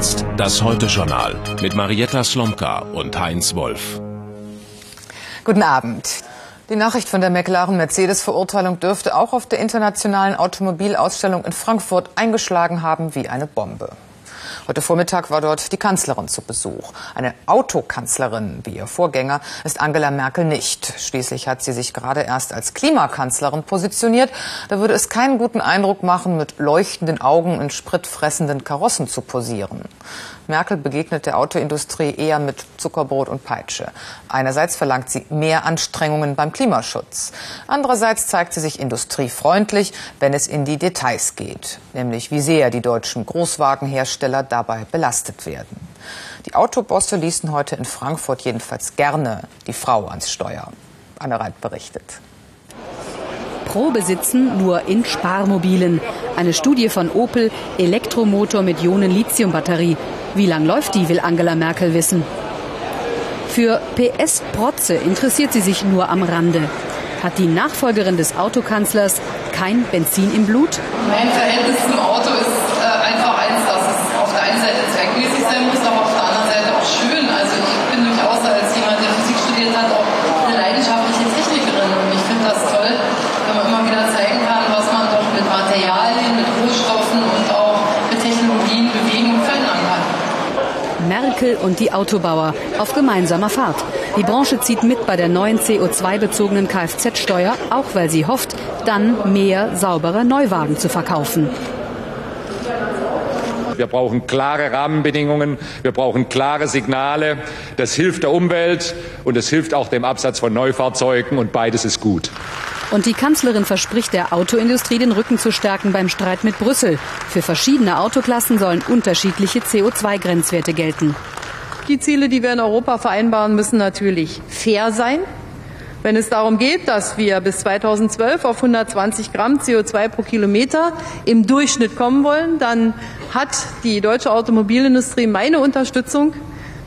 Jetzt das Heute-Journal mit Marietta Slomka und Heinz Wolf. Guten Abend. Die Nachricht von der McLaren-Mercedes-Verurteilung dürfte auch auf der internationalen Automobilausstellung in Frankfurt eingeschlagen haben wie eine Bombe. Heute Vormittag war dort die Kanzlerin zu Besuch. Eine Autokanzlerin wie ihr Vorgänger ist Angela Merkel nicht. Schließlich hat sie sich gerade erst als Klimakanzlerin positioniert. Da würde es keinen guten Eindruck machen, mit leuchtenden Augen in spritfressenden Karossen zu posieren. Merkel begegnet der Autoindustrie eher mit Zuckerbrot und Peitsche. Einerseits verlangt sie mehr Anstrengungen beim Klimaschutz. Andererseits zeigt sie sich industriefreundlich, wenn es in die Details geht, nämlich wie sehr die deutschen Großwagenhersteller dabei belastet werden. Die Autobosse ließen heute in Frankfurt jedenfalls gerne die Frau ans Steuer. Anne Reit berichtet. Probe sitzen nur in Sparmobilen. Eine Studie von Opel, Elektromotor mit Ionen-Lithium-Batterie. Wie lang läuft die, will Angela Merkel wissen. Für PS-Protze interessiert sie sich nur am Rande. Hat die Nachfolgerin des Autokanzlers kein Benzin im Blut? Mein Verhältnis zum Auto ist äh, einfach eins, dass es auf der einen Seite zweckmäßig sein muss, aber auf der anderen Seite auch schön. Also ich bin durchaus als jemand, der Physik studiert hat, auch eine leidenschaftliche Technikerin. Und ich finde das toll, wenn man immer wieder zeigen kann, was man doch mit Materialien, mit Rohstoffen und auch mit Technologien bewegen und verändern kann. Merkel und die Autobauer auf gemeinsamer Fahrt. Die Branche zieht mit bei der neuen CO2-bezogenen Kfz-Steuer, auch weil sie hofft, dann mehr saubere Neuwagen zu verkaufen. Wir brauchen klare Rahmenbedingungen, wir brauchen klare Signale. Das hilft der Umwelt und es hilft auch dem Absatz von Neufahrzeugen und beides ist gut. Und die Kanzlerin verspricht der Autoindustrie den Rücken zu stärken beim Streit mit Brüssel. Für verschiedene Autoklassen sollen unterschiedliche CO2-Grenzwerte gelten. Die Ziele, die wir in Europa vereinbaren, müssen natürlich fair sein. Wenn es darum geht, dass wir bis 2012 auf 120 Gramm CO2 pro Kilometer im Durchschnitt kommen wollen, dann hat die deutsche Automobilindustrie meine Unterstützung,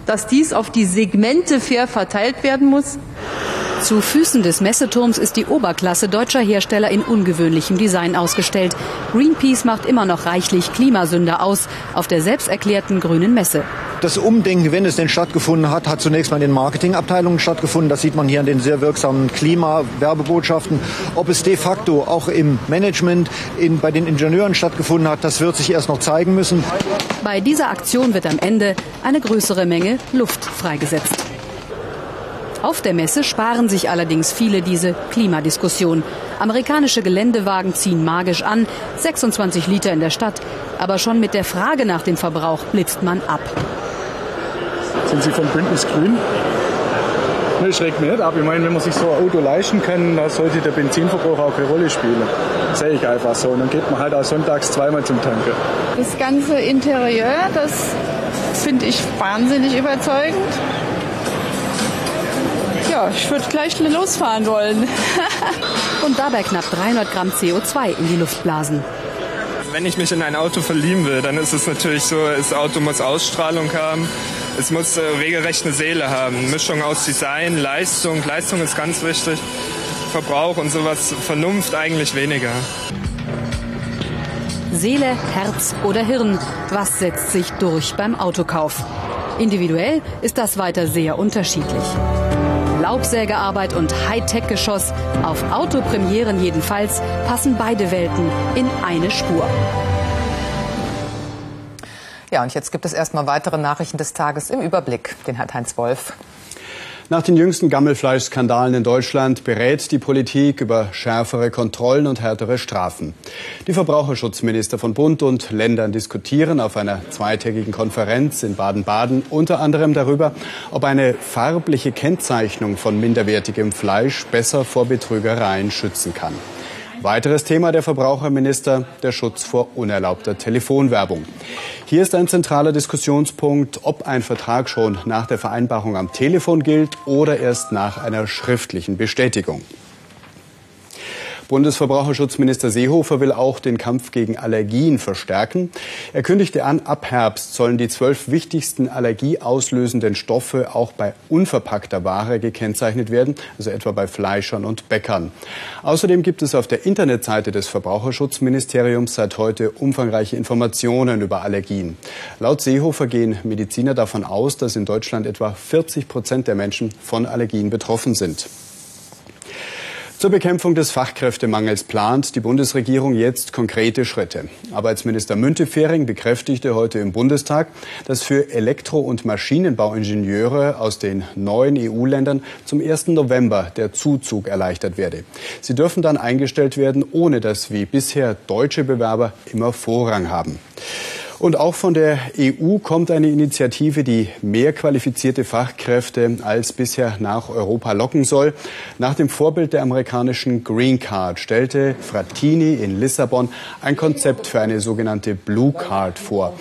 dass dies auf die Segmente fair verteilt werden muss. Zu Füßen des Messeturms ist die Oberklasse deutscher Hersteller in ungewöhnlichem Design ausgestellt. Greenpeace macht immer noch reichlich Klimasünder aus auf der selbsterklärten grünen Messe. Das Umdenken, wenn es denn stattgefunden hat, hat zunächst mal in den Marketingabteilungen stattgefunden. Das sieht man hier an den sehr wirksamen Klimawerbebotschaften. Ob es de facto auch im Management, in, bei den Ingenieuren stattgefunden hat, das wird sich erst noch zeigen müssen. Bei dieser Aktion wird am Ende eine größere Menge Luft freigesetzt. Auf der Messe sparen sich allerdings viele diese Klimadiskussion. Amerikanische Geländewagen ziehen magisch an, 26 Liter in der Stadt. Aber schon mit der Frage nach dem Verbrauch blitzt man ab. Sind Sie vom Bündnis Grün? Ne, schreckt mich nicht ab. Ich meine, wenn man sich so ein Auto leisten kann, dann sollte der Benzinverbrauch auch keine Rolle spielen. Das sehe ich einfach so. Und dann geht man halt auch sonntags zweimal zum Tanken. Das ganze Interieur, das finde ich wahnsinnig überzeugend. Ja, ich würde gleich losfahren wollen. Und dabei knapp 300 Gramm CO2 in die Luft blasen. Wenn ich mich in ein Auto verlieben will, dann ist es natürlich so, das Auto muss Ausstrahlung haben. Es muss äh, regelrecht eine Seele haben. Mischung aus Design, Leistung. Leistung ist ganz wichtig. Verbrauch und sowas. Vernunft eigentlich weniger. Seele, Herz oder Hirn. Was setzt sich durch beim Autokauf? Individuell ist das weiter sehr unterschiedlich. Laubsägearbeit und Hightech-Geschoss, auf Autopremieren jedenfalls, passen beide Welten in eine Spur. Ja, und jetzt gibt es erstmal weitere Nachrichten des Tages im Überblick. Den hat Heinz Wolf. Nach den jüngsten Gammelfleischskandalen in Deutschland berät die Politik über schärfere Kontrollen und härtere Strafen. Die Verbraucherschutzminister von Bund und Ländern diskutieren auf einer zweitägigen Konferenz in Baden-Baden unter anderem darüber, ob eine farbliche Kennzeichnung von minderwertigem Fleisch besser vor Betrügereien schützen kann. Weiteres Thema der Verbraucherminister, der Schutz vor unerlaubter Telefonwerbung. Hier ist ein zentraler Diskussionspunkt, ob ein Vertrag schon nach der Vereinbarung am Telefon gilt oder erst nach einer schriftlichen Bestätigung. Bundesverbraucherschutzminister Seehofer will auch den Kampf gegen Allergien verstärken. Er kündigte an, ab Herbst sollen die zwölf wichtigsten allergieauslösenden Stoffe auch bei unverpackter Ware gekennzeichnet werden, also etwa bei Fleischern und Bäckern. Außerdem gibt es auf der Internetseite des Verbraucherschutzministeriums seit heute umfangreiche Informationen über Allergien. Laut Seehofer gehen Mediziner davon aus, dass in Deutschland etwa 40 Prozent der Menschen von Allergien betroffen sind. Zur Bekämpfung des Fachkräftemangels plant die Bundesregierung jetzt konkrete Schritte. Arbeitsminister Müntefering bekräftigte heute im Bundestag, dass für Elektro- und Maschinenbauingenieure aus den neuen EU-Ländern zum 1. November der Zuzug erleichtert werde. Sie dürfen dann eingestellt werden, ohne dass wie bisher deutsche Bewerber immer Vorrang haben. Und auch von der EU kommt eine Initiative, die mehr qualifizierte Fachkräfte als bisher nach Europa locken soll. Nach dem Vorbild der amerikanischen Green Card stellte Frattini in Lissabon ein Konzept für eine sogenannte Blue Card vor.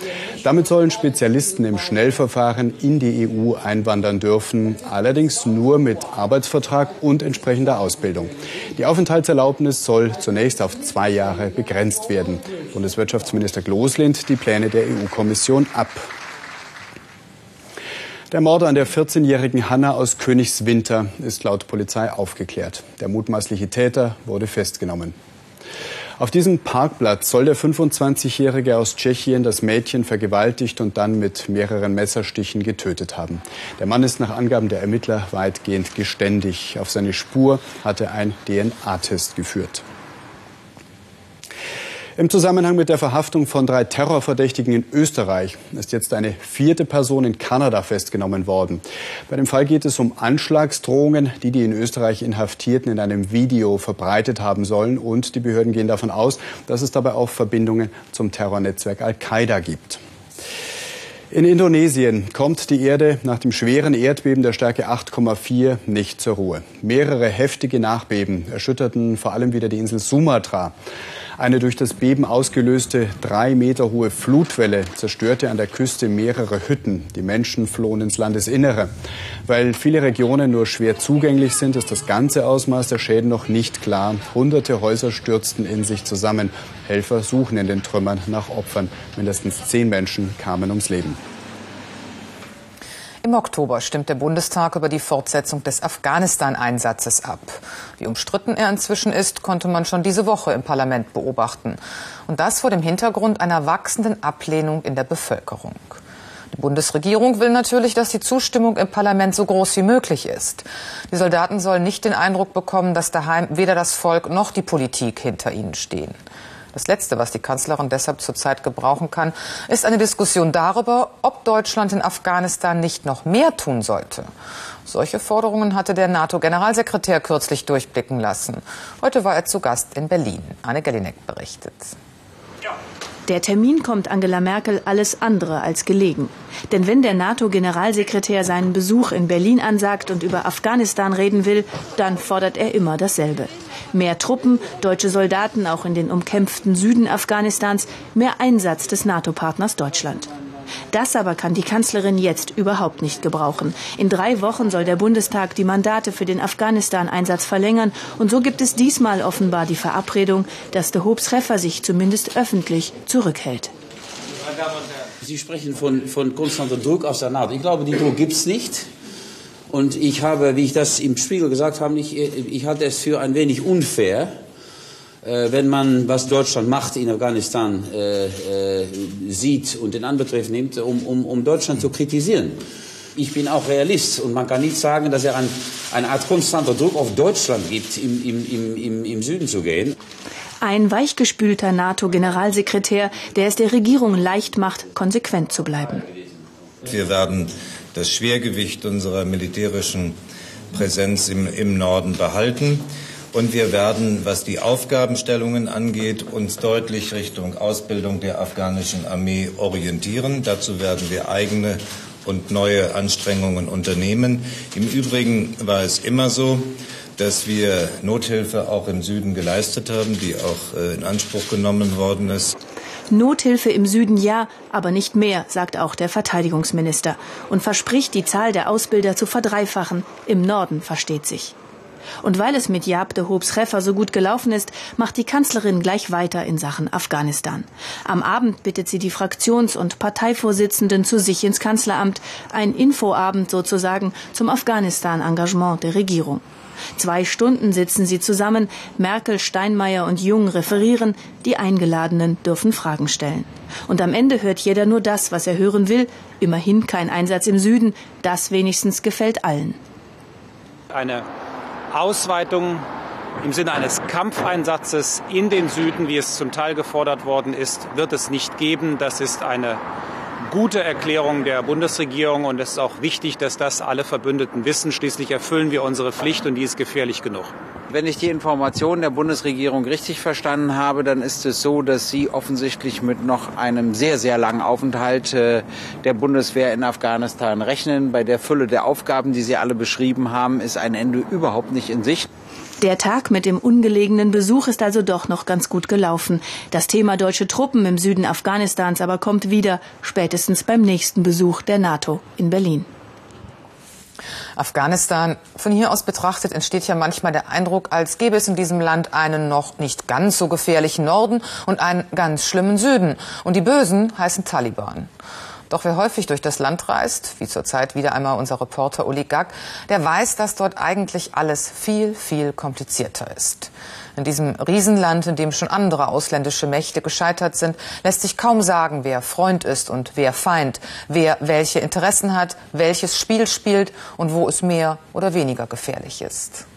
Damit sollen Spezialisten im Schnellverfahren in die EU einwandern dürfen, allerdings nur mit Arbeitsvertrag und entsprechender Ausbildung. Die Aufenthaltserlaubnis soll zunächst auf zwei Jahre begrenzt werden. Bundeswirtschaftsminister Gloß die Pläne der EU-Kommission ab. Der Mord an der 14-jährigen Hanna aus Königswinter ist laut Polizei aufgeklärt. Der mutmaßliche Täter wurde festgenommen. Auf diesem Parkplatz soll der 25-Jährige aus Tschechien das Mädchen vergewaltigt und dann mit mehreren Messerstichen getötet haben. Der Mann ist nach Angaben der Ermittler weitgehend geständig. Auf seine Spur hatte ein DNA-Test geführt. Im Zusammenhang mit der Verhaftung von drei Terrorverdächtigen in Österreich ist jetzt eine vierte Person in Kanada festgenommen worden. Bei dem Fall geht es um Anschlagsdrohungen, die die in Österreich Inhaftierten in einem Video verbreitet haben sollen. Und die Behörden gehen davon aus, dass es dabei auch Verbindungen zum Terrornetzwerk Al-Qaida gibt. In Indonesien kommt die Erde nach dem schweren Erdbeben der Stärke 8,4 nicht zur Ruhe. Mehrere heftige Nachbeben erschütterten vor allem wieder die Insel Sumatra. Eine durch das Beben ausgelöste drei Meter hohe Flutwelle zerstörte an der Küste mehrere Hütten. Die Menschen flohen ins Landesinnere. Weil viele Regionen nur schwer zugänglich sind, ist das ganze Ausmaß der Schäden noch nicht klar. Hunderte Häuser stürzten in sich zusammen. Helfer suchen in den Trümmern nach Opfern. Mindestens zehn Menschen kamen ums Leben. Im Oktober stimmt der Bundestag über die Fortsetzung des Afghanistan-Einsatzes ab. Wie umstritten er inzwischen ist, konnte man schon diese Woche im Parlament beobachten. Und das vor dem Hintergrund einer wachsenden Ablehnung in der Bevölkerung. Die Bundesregierung will natürlich, dass die Zustimmung im Parlament so groß wie möglich ist. Die Soldaten sollen nicht den Eindruck bekommen, dass daheim weder das Volk noch die Politik hinter ihnen stehen. Das Letzte, was die Kanzlerin deshalb zurzeit gebrauchen kann, ist eine Diskussion darüber, ob Deutschland in Afghanistan nicht noch mehr tun sollte. Solche Forderungen hatte der NATO-Generalsekretär kürzlich durchblicken lassen. Heute war er zu Gast in Berlin. Anne Gellinek berichtet. Der Termin kommt Angela Merkel alles andere als gelegen. Denn wenn der NATO-Generalsekretär seinen Besuch in Berlin ansagt und über Afghanistan reden will, dann fordert er immer dasselbe. Mehr Truppen, deutsche Soldaten auch in den umkämpften Süden Afghanistans, mehr Einsatz des NATO-Partners Deutschland. Das aber kann die Kanzlerin jetzt überhaupt nicht gebrauchen. In drei Wochen soll der Bundestag die Mandate für den Afghanistan-Einsatz verlängern. Und so gibt es diesmal offenbar die Verabredung, dass de Hoop Treffer sich zumindest öffentlich zurückhält. Sie sprechen von, von konstantem Druck aus der NATO. Ich glaube, den Druck gibt es nicht. Und ich habe, wie ich das im Spiegel gesagt habe, ich, ich halte es für ein wenig unfair, wenn man, was Deutschland macht in Afghanistan, äh, äh, sieht und in Anbetracht nimmt, um, um, um Deutschland zu kritisieren. Ich bin auch Realist und man kann nicht sagen, dass er ein, eine Art konstanter Druck auf Deutschland gibt, im, im, im, im Süden zu gehen. Ein weichgespülter NATO-Generalsekretär, der es der Regierung leicht macht, konsequent zu bleiben. Wir werden das Schwergewicht unserer militärischen Präsenz im, im Norden behalten. Und wir werden, was die Aufgabenstellungen angeht, uns deutlich Richtung Ausbildung der afghanischen Armee orientieren. Dazu werden wir eigene und neue Anstrengungen unternehmen. Im Übrigen war es immer so, dass wir Nothilfe auch im Süden geleistet haben, die auch äh, in Anspruch genommen worden ist. Nothilfe im Süden ja, aber nicht mehr, sagt auch der Verteidigungsminister und verspricht, die Zahl der Ausbilder zu verdreifachen. Im Norden versteht sich. Und weil es mit Jaap de Hoop's Treffer so gut gelaufen ist, macht die Kanzlerin gleich weiter in Sachen Afghanistan. Am Abend bittet sie die Fraktions- und Parteivorsitzenden zu sich ins Kanzleramt, ein Infoabend sozusagen zum Afghanistan-Engagement der Regierung. Zwei Stunden sitzen sie zusammen, Merkel, Steinmeier und Jung referieren, die Eingeladenen dürfen Fragen stellen. Und am Ende hört jeder nur das, was er hören will, immerhin kein Einsatz im Süden, das wenigstens gefällt allen. Eine Ausweitung im Sinne eines Kampfeinsatzes in den Süden, wie es zum Teil gefordert worden ist, wird es nicht geben. Das ist eine gute Erklärung der Bundesregierung und es ist auch wichtig, dass das alle Verbündeten wissen. Schließlich erfüllen wir unsere Pflicht und die ist gefährlich genug. Wenn ich die Informationen der Bundesregierung richtig verstanden habe, dann ist es so, dass Sie offensichtlich mit noch einem sehr, sehr langen Aufenthalt äh, der Bundeswehr in Afghanistan rechnen. Bei der Fülle der Aufgaben, die Sie alle beschrieben haben, ist ein Ende überhaupt nicht in Sicht. Der Tag mit dem ungelegenen Besuch ist also doch noch ganz gut gelaufen. Das Thema deutsche Truppen im Süden Afghanistans aber kommt wieder, spätestens beim nächsten Besuch der NATO in Berlin. Afghanistan. Von hier aus betrachtet entsteht ja manchmal der Eindruck, als gäbe es in diesem Land einen noch nicht ganz so gefährlichen Norden und einen ganz schlimmen Süden. Und die Bösen heißen Taliban. Doch wer häufig durch das Land reist, wie zurzeit wieder einmal unser Reporter Uli Gack, der weiß, dass dort eigentlich alles viel, viel komplizierter ist. In diesem Riesenland, in dem schon andere ausländische Mächte gescheitert sind, lässt sich kaum sagen, wer Freund ist und wer Feind, wer welche Interessen hat, welches Spiel spielt und wo es mehr oder weniger gefährlich ist.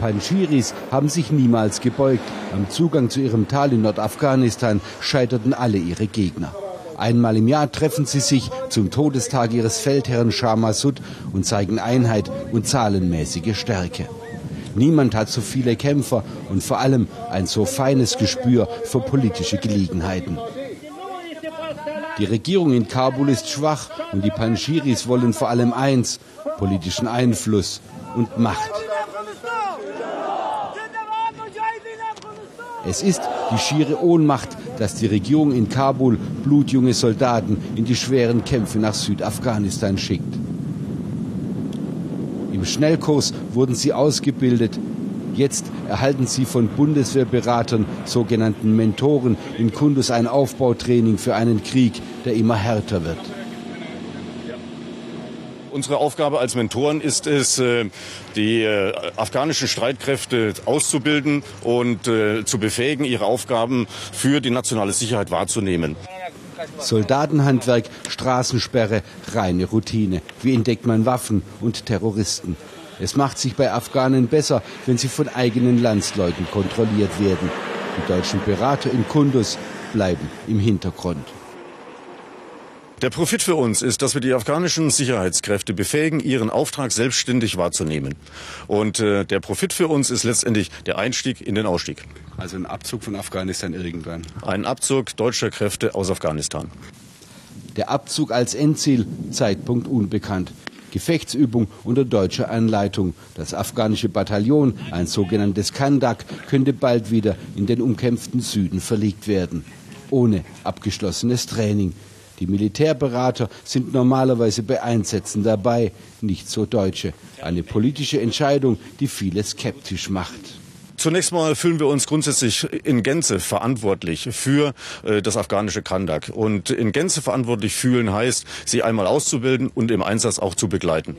Panjiris haben sich niemals gebeugt. Am Zugang zu ihrem Tal in Nordafghanistan scheiterten alle ihre Gegner. Einmal im Jahr treffen sie sich zum Todestag ihres Feldherrn Shah Massoud und zeigen Einheit und zahlenmäßige Stärke. Niemand hat so viele Kämpfer und vor allem ein so feines Gespür für politische Gelegenheiten. Die Regierung in Kabul ist schwach und die Panjiris wollen vor allem eins, politischen Einfluss und Macht. Es ist die schiere Ohnmacht, dass die Regierung in Kabul blutjunge Soldaten in die schweren Kämpfe nach Südafghanistan schickt. Im Schnellkurs wurden sie ausgebildet. Jetzt erhalten sie von Bundeswehrberatern, sogenannten Mentoren, in Kundus ein Aufbautraining für einen Krieg, der immer härter wird. Unsere Aufgabe als Mentoren ist es, äh, die äh, afghanischen Streitkräfte auszubilden und äh, zu befähigen, ihre Aufgaben für die nationale Sicherheit wahrzunehmen. Soldatenhandwerk, Straßensperre, reine Routine. Wie entdeckt man Waffen und Terroristen? Es macht sich bei Afghanen besser, wenn sie von eigenen Landsleuten kontrolliert werden. Die deutschen Berater in Kundus bleiben im Hintergrund. Der Profit für uns ist, dass wir die afghanischen Sicherheitskräfte befähigen, ihren Auftrag selbstständig wahrzunehmen. Und äh, der Profit für uns ist letztendlich der Einstieg in den Ausstieg. Also ein Abzug von Afghanistan irgendwann. Ein Abzug deutscher Kräfte aus Afghanistan. Der Abzug als Endziel, Zeitpunkt unbekannt. Gefechtsübung unter deutscher Anleitung. Das afghanische Bataillon, ein sogenanntes Kandak, könnte bald wieder in den umkämpften Süden verlegt werden. Ohne abgeschlossenes Training. Die Militärberater sind normalerweise bei Einsätzen dabei, nicht so Deutsche. Eine politische Entscheidung, die viele skeptisch macht. Zunächst mal fühlen wir uns grundsätzlich in Gänze verantwortlich für äh, das afghanische Kandak. Und in Gänze verantwortlich fühlen heißt, sie einmal auszubilden und im Einsatz auch zu begleiten.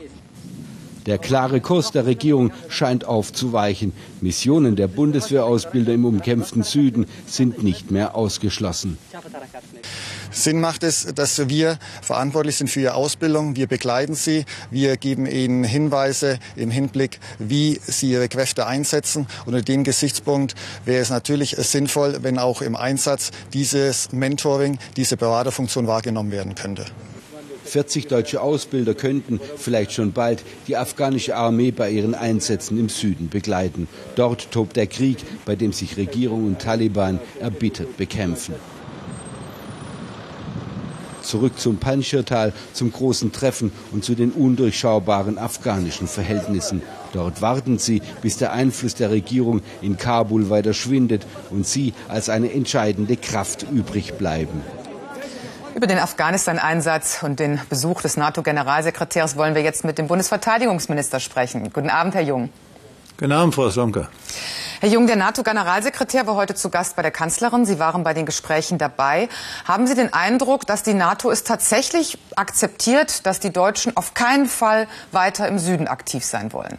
Der klare Kurs der Regierung scheint aufzuweichen. Missionen der Bundeswehrausbilder im umkämpften Süden sind nicht mehr ausgeschlossen. Sinn macht es, dass wir verantwortlich sind für ihre Ausbildung. Wir begleiten sie. Wir geben ihnen Hinweise im Hinblick, wie sie ihre Kräfte einsetzen. Unter dem Gesichtspunkt wäre es natürlich sinnvoll, wenn auch im Einsatz dieses Mentoring, diese Beraterfunktion wahrgenommen werden könnte. 40 deutsche Ausbilder könnten vielleicht schon bald die afghanische Armee bei ihren Einsätzen im Süden begleiten. Dort tobt der Krieg, bei dem sich Regierung und Taliban erbittert bekämpfen. Zurück zum Panjshir-Tal, zum großen Treffen und zu den undurchschaubaren afghanischen Verhältnissen. Dort warten sie, bis der Einfluss der Regierung in Kabul weiter schwindet und sie als eine entscheidende Kraft übrig bleiben. Über den Afghanistan-Einsatz und den Besuch des NATO-Generalsekretärs wollen wir jetzt mit dem Bundesverteidigungsminister sprechen. Guten Abend, Herr Jung. Guten Abend, Frau Slomka. Herr Jung, der NATO-Generalsekretär war heute zu Gast bei der Kanzlerin. Sie waren bei den Gesprächen dabei. Haben Sie den Eindruck, dass die NATO es tatsächlich akzeptiert, dass die Deutschen auf keinen Fall weiter im Süden aktiv sein wollen?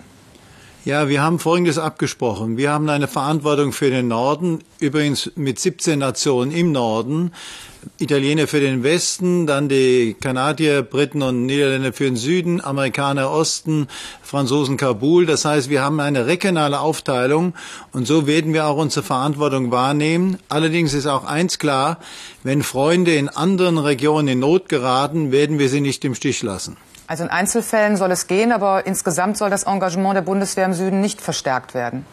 Ja, wir haben Folgendes abgesprochen. Wir haben eine Verantwortung für den Norden, übrigens mit 17 Nationen im Norden. Italiener für den Westen, dann die Kanadier, Briten und Niederländer für den Süden, Amerikaner Osten, Franzosen Kabul. Das heißt, wir haben eine regionale Aufteilung und so werden wir auch unsere Verantwortung wahrnehmen. Allerdings ist auch eins klar, wenn Freunde in anderen Regionen in Not geraten, werden wir sie nicht im Stich lassen. Also in Einzelfällen soll es gehen, aber insgesamt soll das Engagement der Bundeswehr im Süden nicht verstärkt werden.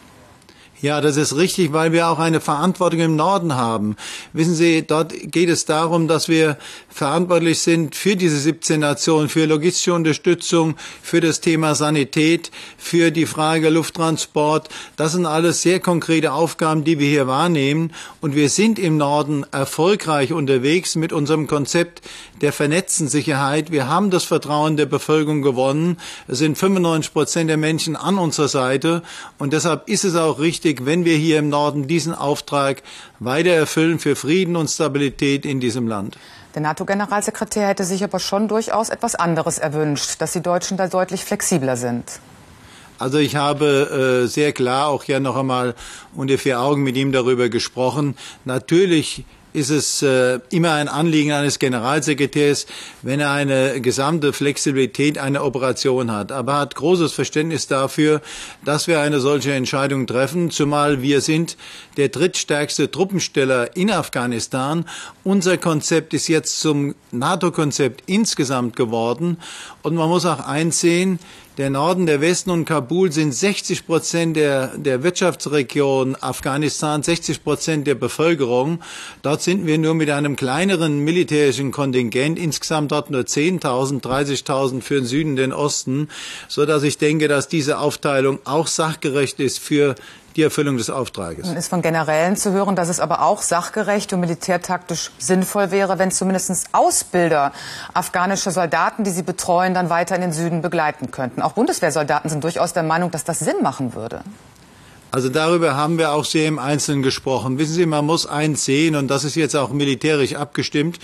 Ja, das ist richtig, weil wir auch eine Verantwortung im Norden haben. Wissen Sie, dort geht es darum, dass wir verantwortlich sind für diese 17 Nationen, für logistische Unterstützung, für das Thema Sanität, für die Frage Lufttransport. Das sind alles sehr konkrete Aufgaben, die wir hier wahrnehmen. Und wir sind im Norden erfolgreich unterwegs mit unserem Konzept der vernetzten Sicherheit. Wir haben das Vertrauen der Bevölkerung gewonnen. Es sind 95 Prozent der Menschen an unserer Seite. Und deshalb ist es auch richtig, wenn wir hier im Norden diesen Auftrag weiter erfüllen für Frieden und Stabilität in diesem Land. Der NATO-Generalsekretär hätte sich aber schon durchaus etwas anderes erwünscht, dass die Deutschen da deutlich flexibler sind. Also ich habe äh, sehr klar auch ja noch einmal unter vier Augen mit ihm darüber gesprochen. Natürlich ist es äh, immer ein Anliegen eines Generalsekretärs, wenn er eine gesamte Flexibilität einer Operation hat. Aber er hat großes Verständnis dafür, dass wir eine solche Entscheidung treffen, zumal wir sind der drittstärkste Truppensteller in Afghanistan. Unser Konzept ist jetzt zum NATO-Konzept insgesamt geworden. Und man muss auch einsehen, der Norden, der Westen und Kabul sind 60 Prozent der, der Wirtschaftsregion Afghanistan, 60 Prozent der Bevölkerung. Dort sind wir nur mit einem kleineren militärischen Kontingent, insgesamt dort nur 10.000, 30.000 für den Süden, den Osten, so dass ich denke, dass diese Aufteilung auch sachgerecht ist für die Erfüllung des Auftrages. Nun ist von Generälen zu hören, dass es aber auch sachgerecht und militärtaktisch sinnvoll wäre, wenn zumindest Ausbilder afghanische Soldaten, die sie betreuen, dann weiter in den Süden begleiten könnten. Auch Bundeswehrsoldaten sind durchaus der Meinung, dass das Sinn machen würde. Also darüber haben wir auch sehr im Einzelnen gesprochen. Wissen Sie, man muss eins sehen, und das ist jetzt auch militärisch abgestimmt,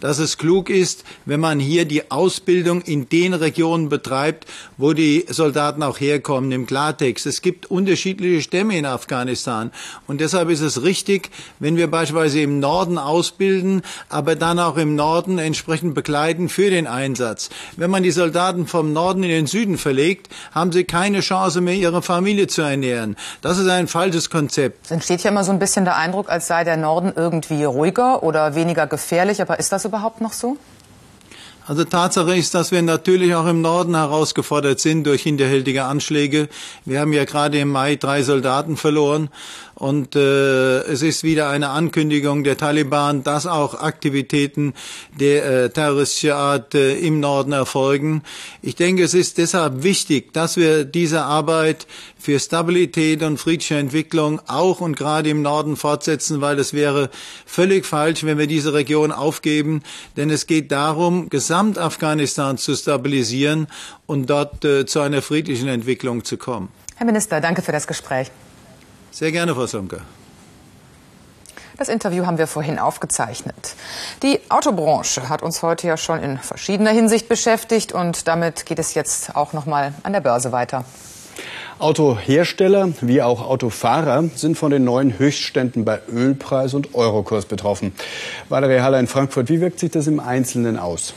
dass es klug ist, wenn man hier die Ausbildung in den Regionen betreibt, wo die Soldaten auch herkommen, im Klartext. Es gibt unterschiedliche Stämme in Afghanistan. Und deshalb ist es richtig, wenn wir beispielsweise im Norden ausbilden, aber dann auch im Norden entsprechend begleiten für den Einsatz. Wenn man die Soldaten vom Norden in den Süden verlegt, haben sie keine Chance mehr, ihre Familie zu ernähren. Das ist ein falsches Konzept. Es entsteht ja immer so ein bisschen der Eindruck, als sei der Norden irgendwie ruhiger oder weniger gefährlich. Aber ist das überhaupt noch so? Also Tatsache ist, dass wir natürlich auch im Norden herausgefordert sind durch hinterhältige Anschläge. Wir haben ja gerade im Mai drei Soldaten verloren. Und äh, es ist wieder eine Ankündigung der Taliban, dass auch Aktivitäten der äh, terroristischen Art äh, im Norden erfolgen. Ich denke, es ist deshalb wichtig, dass wir diese Arbeit für Stabilität und friedliche Entwicklung auch und gerade im Norden fortsetzen, weil es wäre völlig falsch, wenn wir diese Region aufgeben. Denn es geht darum, Gesamtafghanistan zu stabilisieren und dort äh, zu einer friedlichen Entwicklung zu kommen. Herr Minister, danke für das Gespräch. Sehr gerne, Frau Slomka. Das Interview haben wir vorhin aufgezeichnet. Die Autobranche hat uns heute ja schon in verschiedener Hinsicht beschäftigt und damit geht es jetzt auch noch mal an der Börse weiter. Autohersteller wie auch Autofahrer sind von den neuen Höchstständen bei Ölpreis und Eurokurs betroffen. Valerie Haller in Frankfurt, wie wirkt sich das im Einzelnen aus?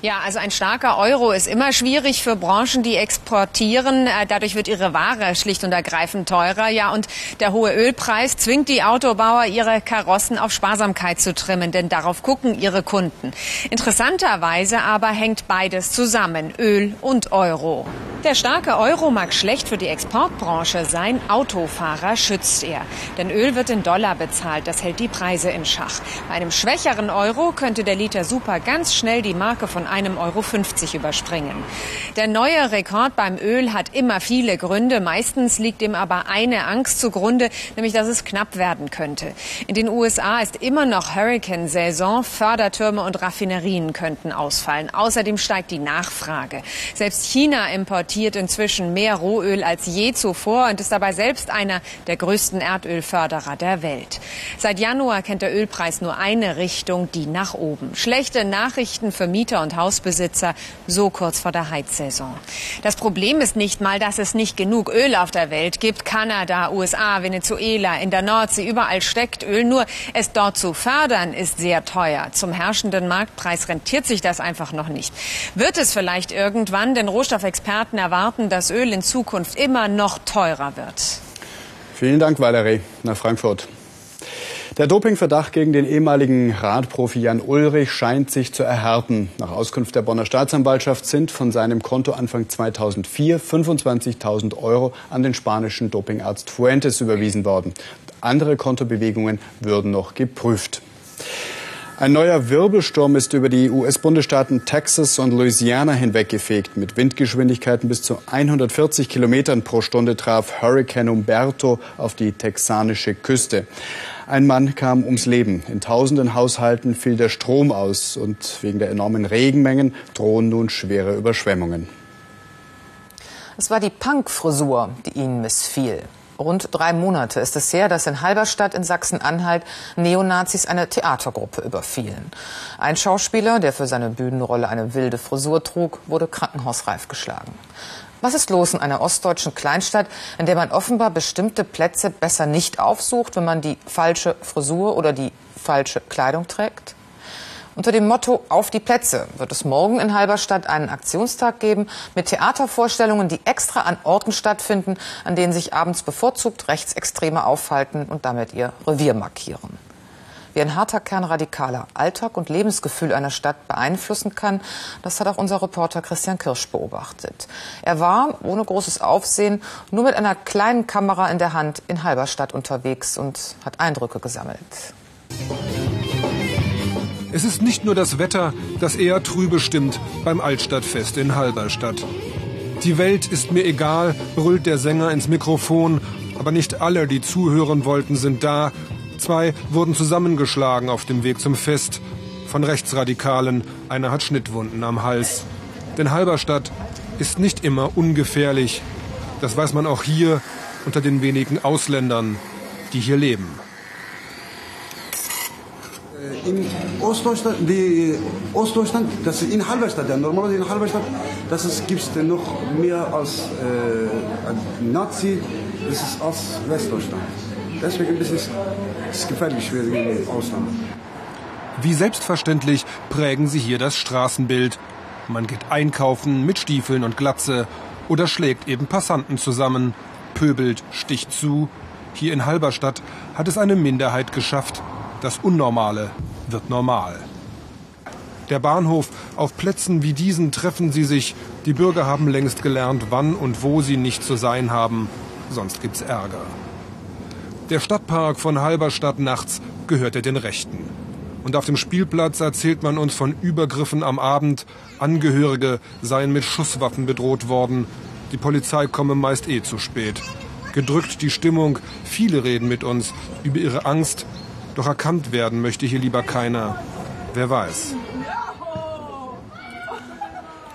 Ja, also ein starker Euro ist immer schwierig für Branchen, die exportieren. Äh, dadurch wird ihre Ware schlicht und ergreifend teurer. Ja, und der hohe Ölpreis zwingt die Autobauer, ihre Karossen auf Sparsamkeit zu trimmen, denn darauf gucken ihre Kunden. Interessanterweise aber hängt beides zusammen, Öl und Euro. Der starke Euro mag schlecht für die Exportbranche sein, Autofahrer schützt er. Denn Öl wird in Dollar bezahlt, das hält die Preise in Schach. Bei einem schwächeren Euro könnte der Liter Super ganz schnell die Marke von von 1,50 Euro überspringen. Der neue Rekord beim Öl hat immer viele Gründe. Meistens liegt ihm aber eine Angst zugrunde, nämlich dass es knapp werden könnte. In den USA ist immer noch Hurricane-Saison. Fördertürme und Raffinerien könnten ausfallen. Außerdem steigt die Nachfrage. Selbst China importiert inzwischen mehr Rohöl als je zuvor und ist dabei selbst einer der größten Erdölförderer der Welt. Seit Januar kennt der Ölpreis nur eine Richtung, die nach oben. Schlechte Nachrichten für Mieter und Hausbesitzer, so kurz vor der Heizsaison. Das Problem ist nicht mal, dass es nicht genug Öl auf der Welt gibt. Kanada, USA, Venezuela, in der Nordsee, überall steckt Öl. Nur es dort zu fördern ist sehr teuer. Zum herrschenden Marktpreis rentiert sich das einfach noch nicht. Wird es vielleicht irgendwann, denn Rohstoffexperten erwarten, dass Öl in Zukunft immer noch teurer wird. Vielen Dank, Valerie, nach Frankfurt. Der Dopingverdacht gegen den ehemaligen Radprofi Jan Ulrich scheint sich zu erhärten. Nach Auskunft der Bonner Staatsanwaltschaft sind von seinem Konto Anfang 2004 25.000 Euro an den spanischen Dopingarzt Fuentes überwiesen worden. Andere Kontobewegungen würden noch geprüft. Ein neuer Wirbelsturm ist über die US-Bundesstaaten Texas und Louisiana hinweggefegt. Mit Windgeschwindigkeiten bis zu 140 Kilometern pro Stunde traf Hurricane Umberto auf die texanische Küste. Ein Mann kam ums Leben. In tausenden Haushalten fiel der Strom aus und wegen der enormen Regenmengen drohen nun schwere Überschwemmungen. Es war die Punk-Frisur, die ihnen missfiel. Rund drei Monate ist es her, dass in Halberstadt in Sachsen-Anhalt Neonazis eine Theatergruppe überfielen. Ein Schauspieler, der für seine Bühnenrolle eine wilde Frisur trug, wurde krankenhausreif geschlagen. Was ist los in einer ostdeutschen Kleinstadt, in der man offenbar bestimmte Plätze besser nicht aufsucht, wenn man die falsche Frisur oder die falsche Kleidung trägt? Unter dem Motto Auf die Plätze wird es morgen in Halberstadt einen Aktionstag geben mit Theatervorstellungen, die extra an Orten stattfinden, an denen sich abends bevorzugt Rechtsextreme aufhalten und damit ihr Revier markieren. Wie ein harter Kern radikaler Alltag und Lebensgefühl einer Stadt beeinflussen kann, das hat auch unser Reporter Christian Kirsch beobachtet. Er war, ohne großes Aufsehen, nur mit einer kleinen Kamera in der Hand in Halberstadt unterwegs und hat Eindrücke gesammelt. Es ist nicht nur das Wetter, das eher trübe stimmt beim Altstadtfest in Halberstadt. Die Welt ist mir egal, brüllt der Sänger ins Mikrofon, aber nicht alle, die zuhören wollten, sind da. Zwei wurden zusammengeschlagen auf dem Weg zum Fest. Von Rechtsradikalen, einer hat Schnittwunden am Hals. Denn Halberstadt ist nicht immer ungefährlich. Das weiß man auch hier unter den wenigen Ausländern, die hier leben. in Ostdeutschland, die Ostdeutschland, das ist in Halberstadt, der normale in Halberstadt, das gibt es noch mehr als äh, Nazi, das ist als Westdeutschland. Deswegen ist es, ist gefährlich wegen dem Ausland. Wie selbstverständlich prägen sie hier das Straßenbild. Man geht einkaufen mit Stiefeln und Glatze oder schlägt eben Passanten zusammen, pöbelt, sticht zu. Hier in Halberstadt hat es eine Minderheit geschafft, das Unnormale wird normal. Der Bahnhof, auf Plätzen wie diesen treffen sie sich. Die Bürger haben längst gelernt, wann und wo sie nicht zu sein haben. Sonst gibt's Ärger. Der Stadtpark von Halberstadt nachts gehörte den Rechten. Und auf dem Spielplatz erzählt man uns von Übergriffen am Abend. Angehörige seien mit Schusswaffen bedroht worden. Die Polizei komme meist eh zu spät. Gedrückt die Stimmung. Viele reden mit uns über ihre Angst, doch erkannt werden möchte hier lieber keiner. Wer weiß.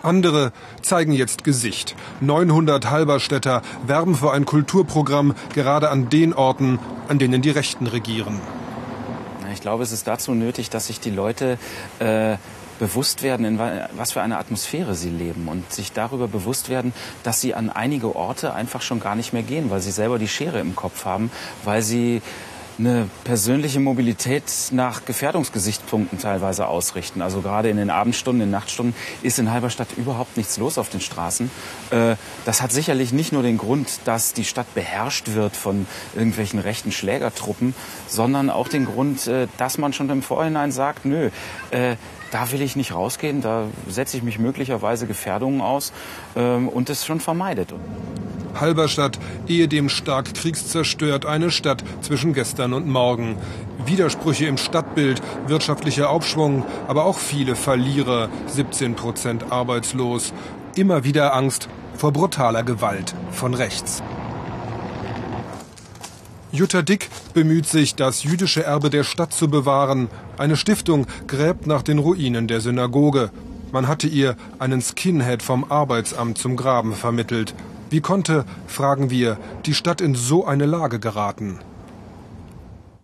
Andere zeigen jetzt Gesicht. 900 Halberstädter werben für ein Kulturprogramm gerade an den Orten, an denen die Rechten regieren. Ich glaube, es ist dazu nötig, dass sich die Leute äh, bewusst werden, in was für eine Atmosphäre sie leben und sich darüber bewusst werden, dass sie an einige Orte einfach schon gar nicht mehr gehen, weil sie selber die Schere im Kopf haben, weil sie eine persönliche Mobilität nach Gefährdungsgesichtspunkten teilweise ausrichten. Also gerade in den Abendstunden, in den Nachtstunden ist in Halberstadt überhaupt nichts los auf den Straßen. Äh, das hat sicherlich nicht nur den Grund, dass die Stadt beherrscht wird von irgendwelchen rechten Schlägertruppen, sondern auch den Grund, äh, dass man schon im Vorhinein sagt, nö, äh, da will ich nicht rausgehen, da setze ich mich möglicherweise Gefährdungen aus ähm, und das schon vermeidet. Halberstadt, ehedem stark kriegszerstört, eine Stadt zwischen gestern und morgen. Widersprüche im Stadtbild, wirtschaftlicher Aufschwung, aber auch viele Verlierer, 17 Prozent arbeitslos. Immer wieder Angst vor brutaler Gewalt von rechts. Jutta Dick bemüht sich, das jüdische Erbe der Stadt zu bewahren. Eine Stiftung gräbt nach den Ruinen der Synagoge. Man hatte ihr einen Skinhead vom Arbeitsamt zum Graben vermittelt. Wie konnte, fragen wir, die Stadt in so eine Lage geraten?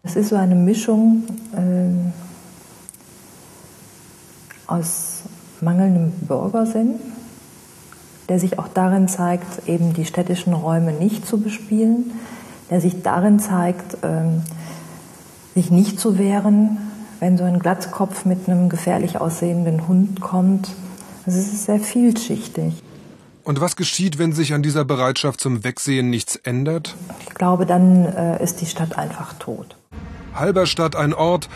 Es ist so eine Mischung äh, aus mangelndem Bürgersinn, der sich auch darin zeigt, eben die städtischen Räume nicht zu bespielen, der sich darin zeigt, ähm, sich nicht zu wehren, wenn so ein Glatzkopf mit einem gefährlich aussehenden Hund kommt. Also es ist sehr vielschichtig. Und was geschieht, wenn sich an dieser Bereitschaft zum Wegsehen nichts ändert? Ich glaube, dann äh, ist die Stadt einfach tot. Halberstadt ein Ort,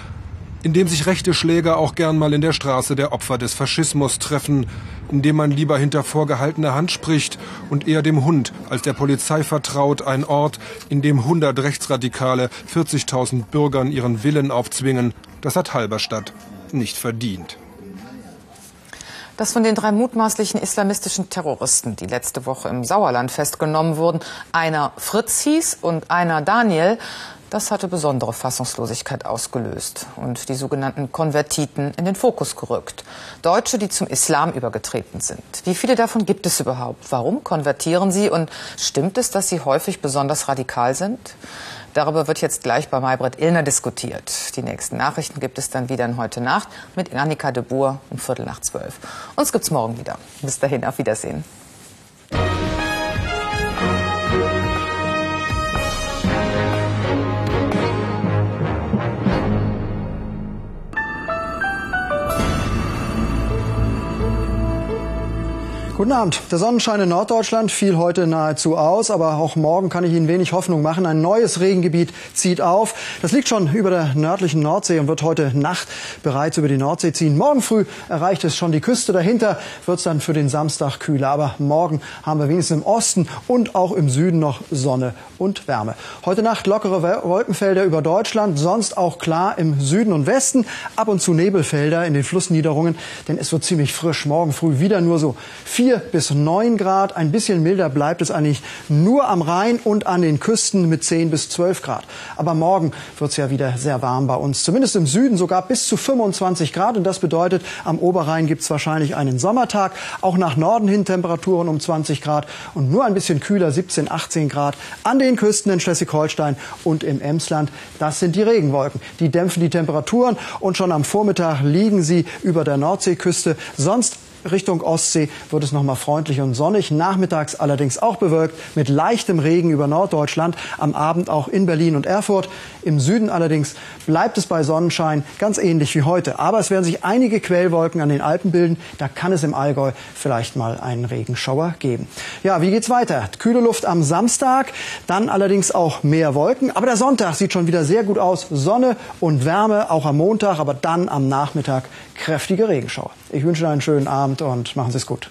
in dem sich rechte Schläger auch gern mal in der Straße der Opfer des Faschismus treffen, in dem man lieber hinter vorgehaltener Hand spricht und eher dem Hund als der Polizei vertraut, ein Ort, in dem 100 Rechtsradikale 40.000 Bürgern ihren Willen aufzwingen, das hat Halberstadt nicht verdient. Dass von den drei mutmaßlichen islamistischen Terroristen, die letzte Woche im Sauerland festgenommen wurden, einer Fritz hieß und einer Daniel, das hatte besondere Fassungslosigkeit ausgelöst und die sogenannten Konvertiten in den Fokus gerückt. Deutsche, die zum Islam übergetreten sind. Wie viele davon gibt es überhaupt? Warum konvertieren sie? Und stimmt es, dass sie häufig besonders radikal sind? Darüber wird jetzt gleich bei Maybrit Illner diskutiert. Die nächsten Nachrichten gibt es dann wieder in heute Nacht mit Annika de Boer um Viertel nach zwölf. Uns gibt's morgen wieder. Bis dahin, auf Wiedersehen. Guten Abend. Der Sonnenschein in Norddeutschland fiel heute nahezu aus, aber auch morgen kann ich Ihnen wenig Hoffnung machen. Ein neues Regengebiet zieht auf. Das liegt schon über der nördlichen Nordsee und wird heute Nacht bereits über die Nordsee ziehen. Morgen früh erreicht es schon die Küste. Dahinter wird es dann für den Samstag kühler. Aber morgen haben wir wenigstens im Osten und auch im Süden noch Sonne und Wärme. Heute Nacht lockere Wolkenfelder über Deutschland, sonst auch klar im Süden und Westen. Ab und zu Nebelfelder in den Flussniederungen, denn es wird ziemlich frisch. Morgen früh wieder nur so vier 4 bis 9 Grad. Ein bisschen milder bleibt es eigentlich nur am Rhein und an den Küsten mit 10 bis 12 Grad. Aber morgen wird es ja wieder sehr warm bei uns. Zumindest im Süden sogar bis zu 25 Grad. Und das bedeutet, am Oberrhein gibt es wahrscheinlich einen Sommertag. Auch nach Norden hin Temperaturen um 20 Grad und nur ein bisschen kühler, 17, 18 Grad. An den Küsten in Schleswig-Holstein und im Emsland. Das sind die Regenwolken. Die dämpfen die Temperaturen und schon am Vormittag liegen sie über der Nordseeküste. Sonst Richtung Ostsee wird es noch mal freundlich und sonnig. Nachmittags allerdings auch bewölkt mit leichtem Regen über Norddeutschland. Am Abend auch in Berlin und Erfurt. Im Süden allerdings bleibt es bei Sonnenschein ganz ähnlich wie heute. Aber es werden sich einige Quellwolken an den Alpen bilden. Da kann es im Allgäu vielleicht mal einen Regenschauer geben. Ja, wie geht's weiter? Kühle Luft am Samstag, dann allerdings auch mehr Wolken. Aber der Sonntag sieht schon wieder sehr gut aus. Sonne und Wärme auch am Montag, aber dann am Nachmittag kräftige Regenschauer. Ich wünsche Ihnen einen schönen Abend und machen Sie es gut.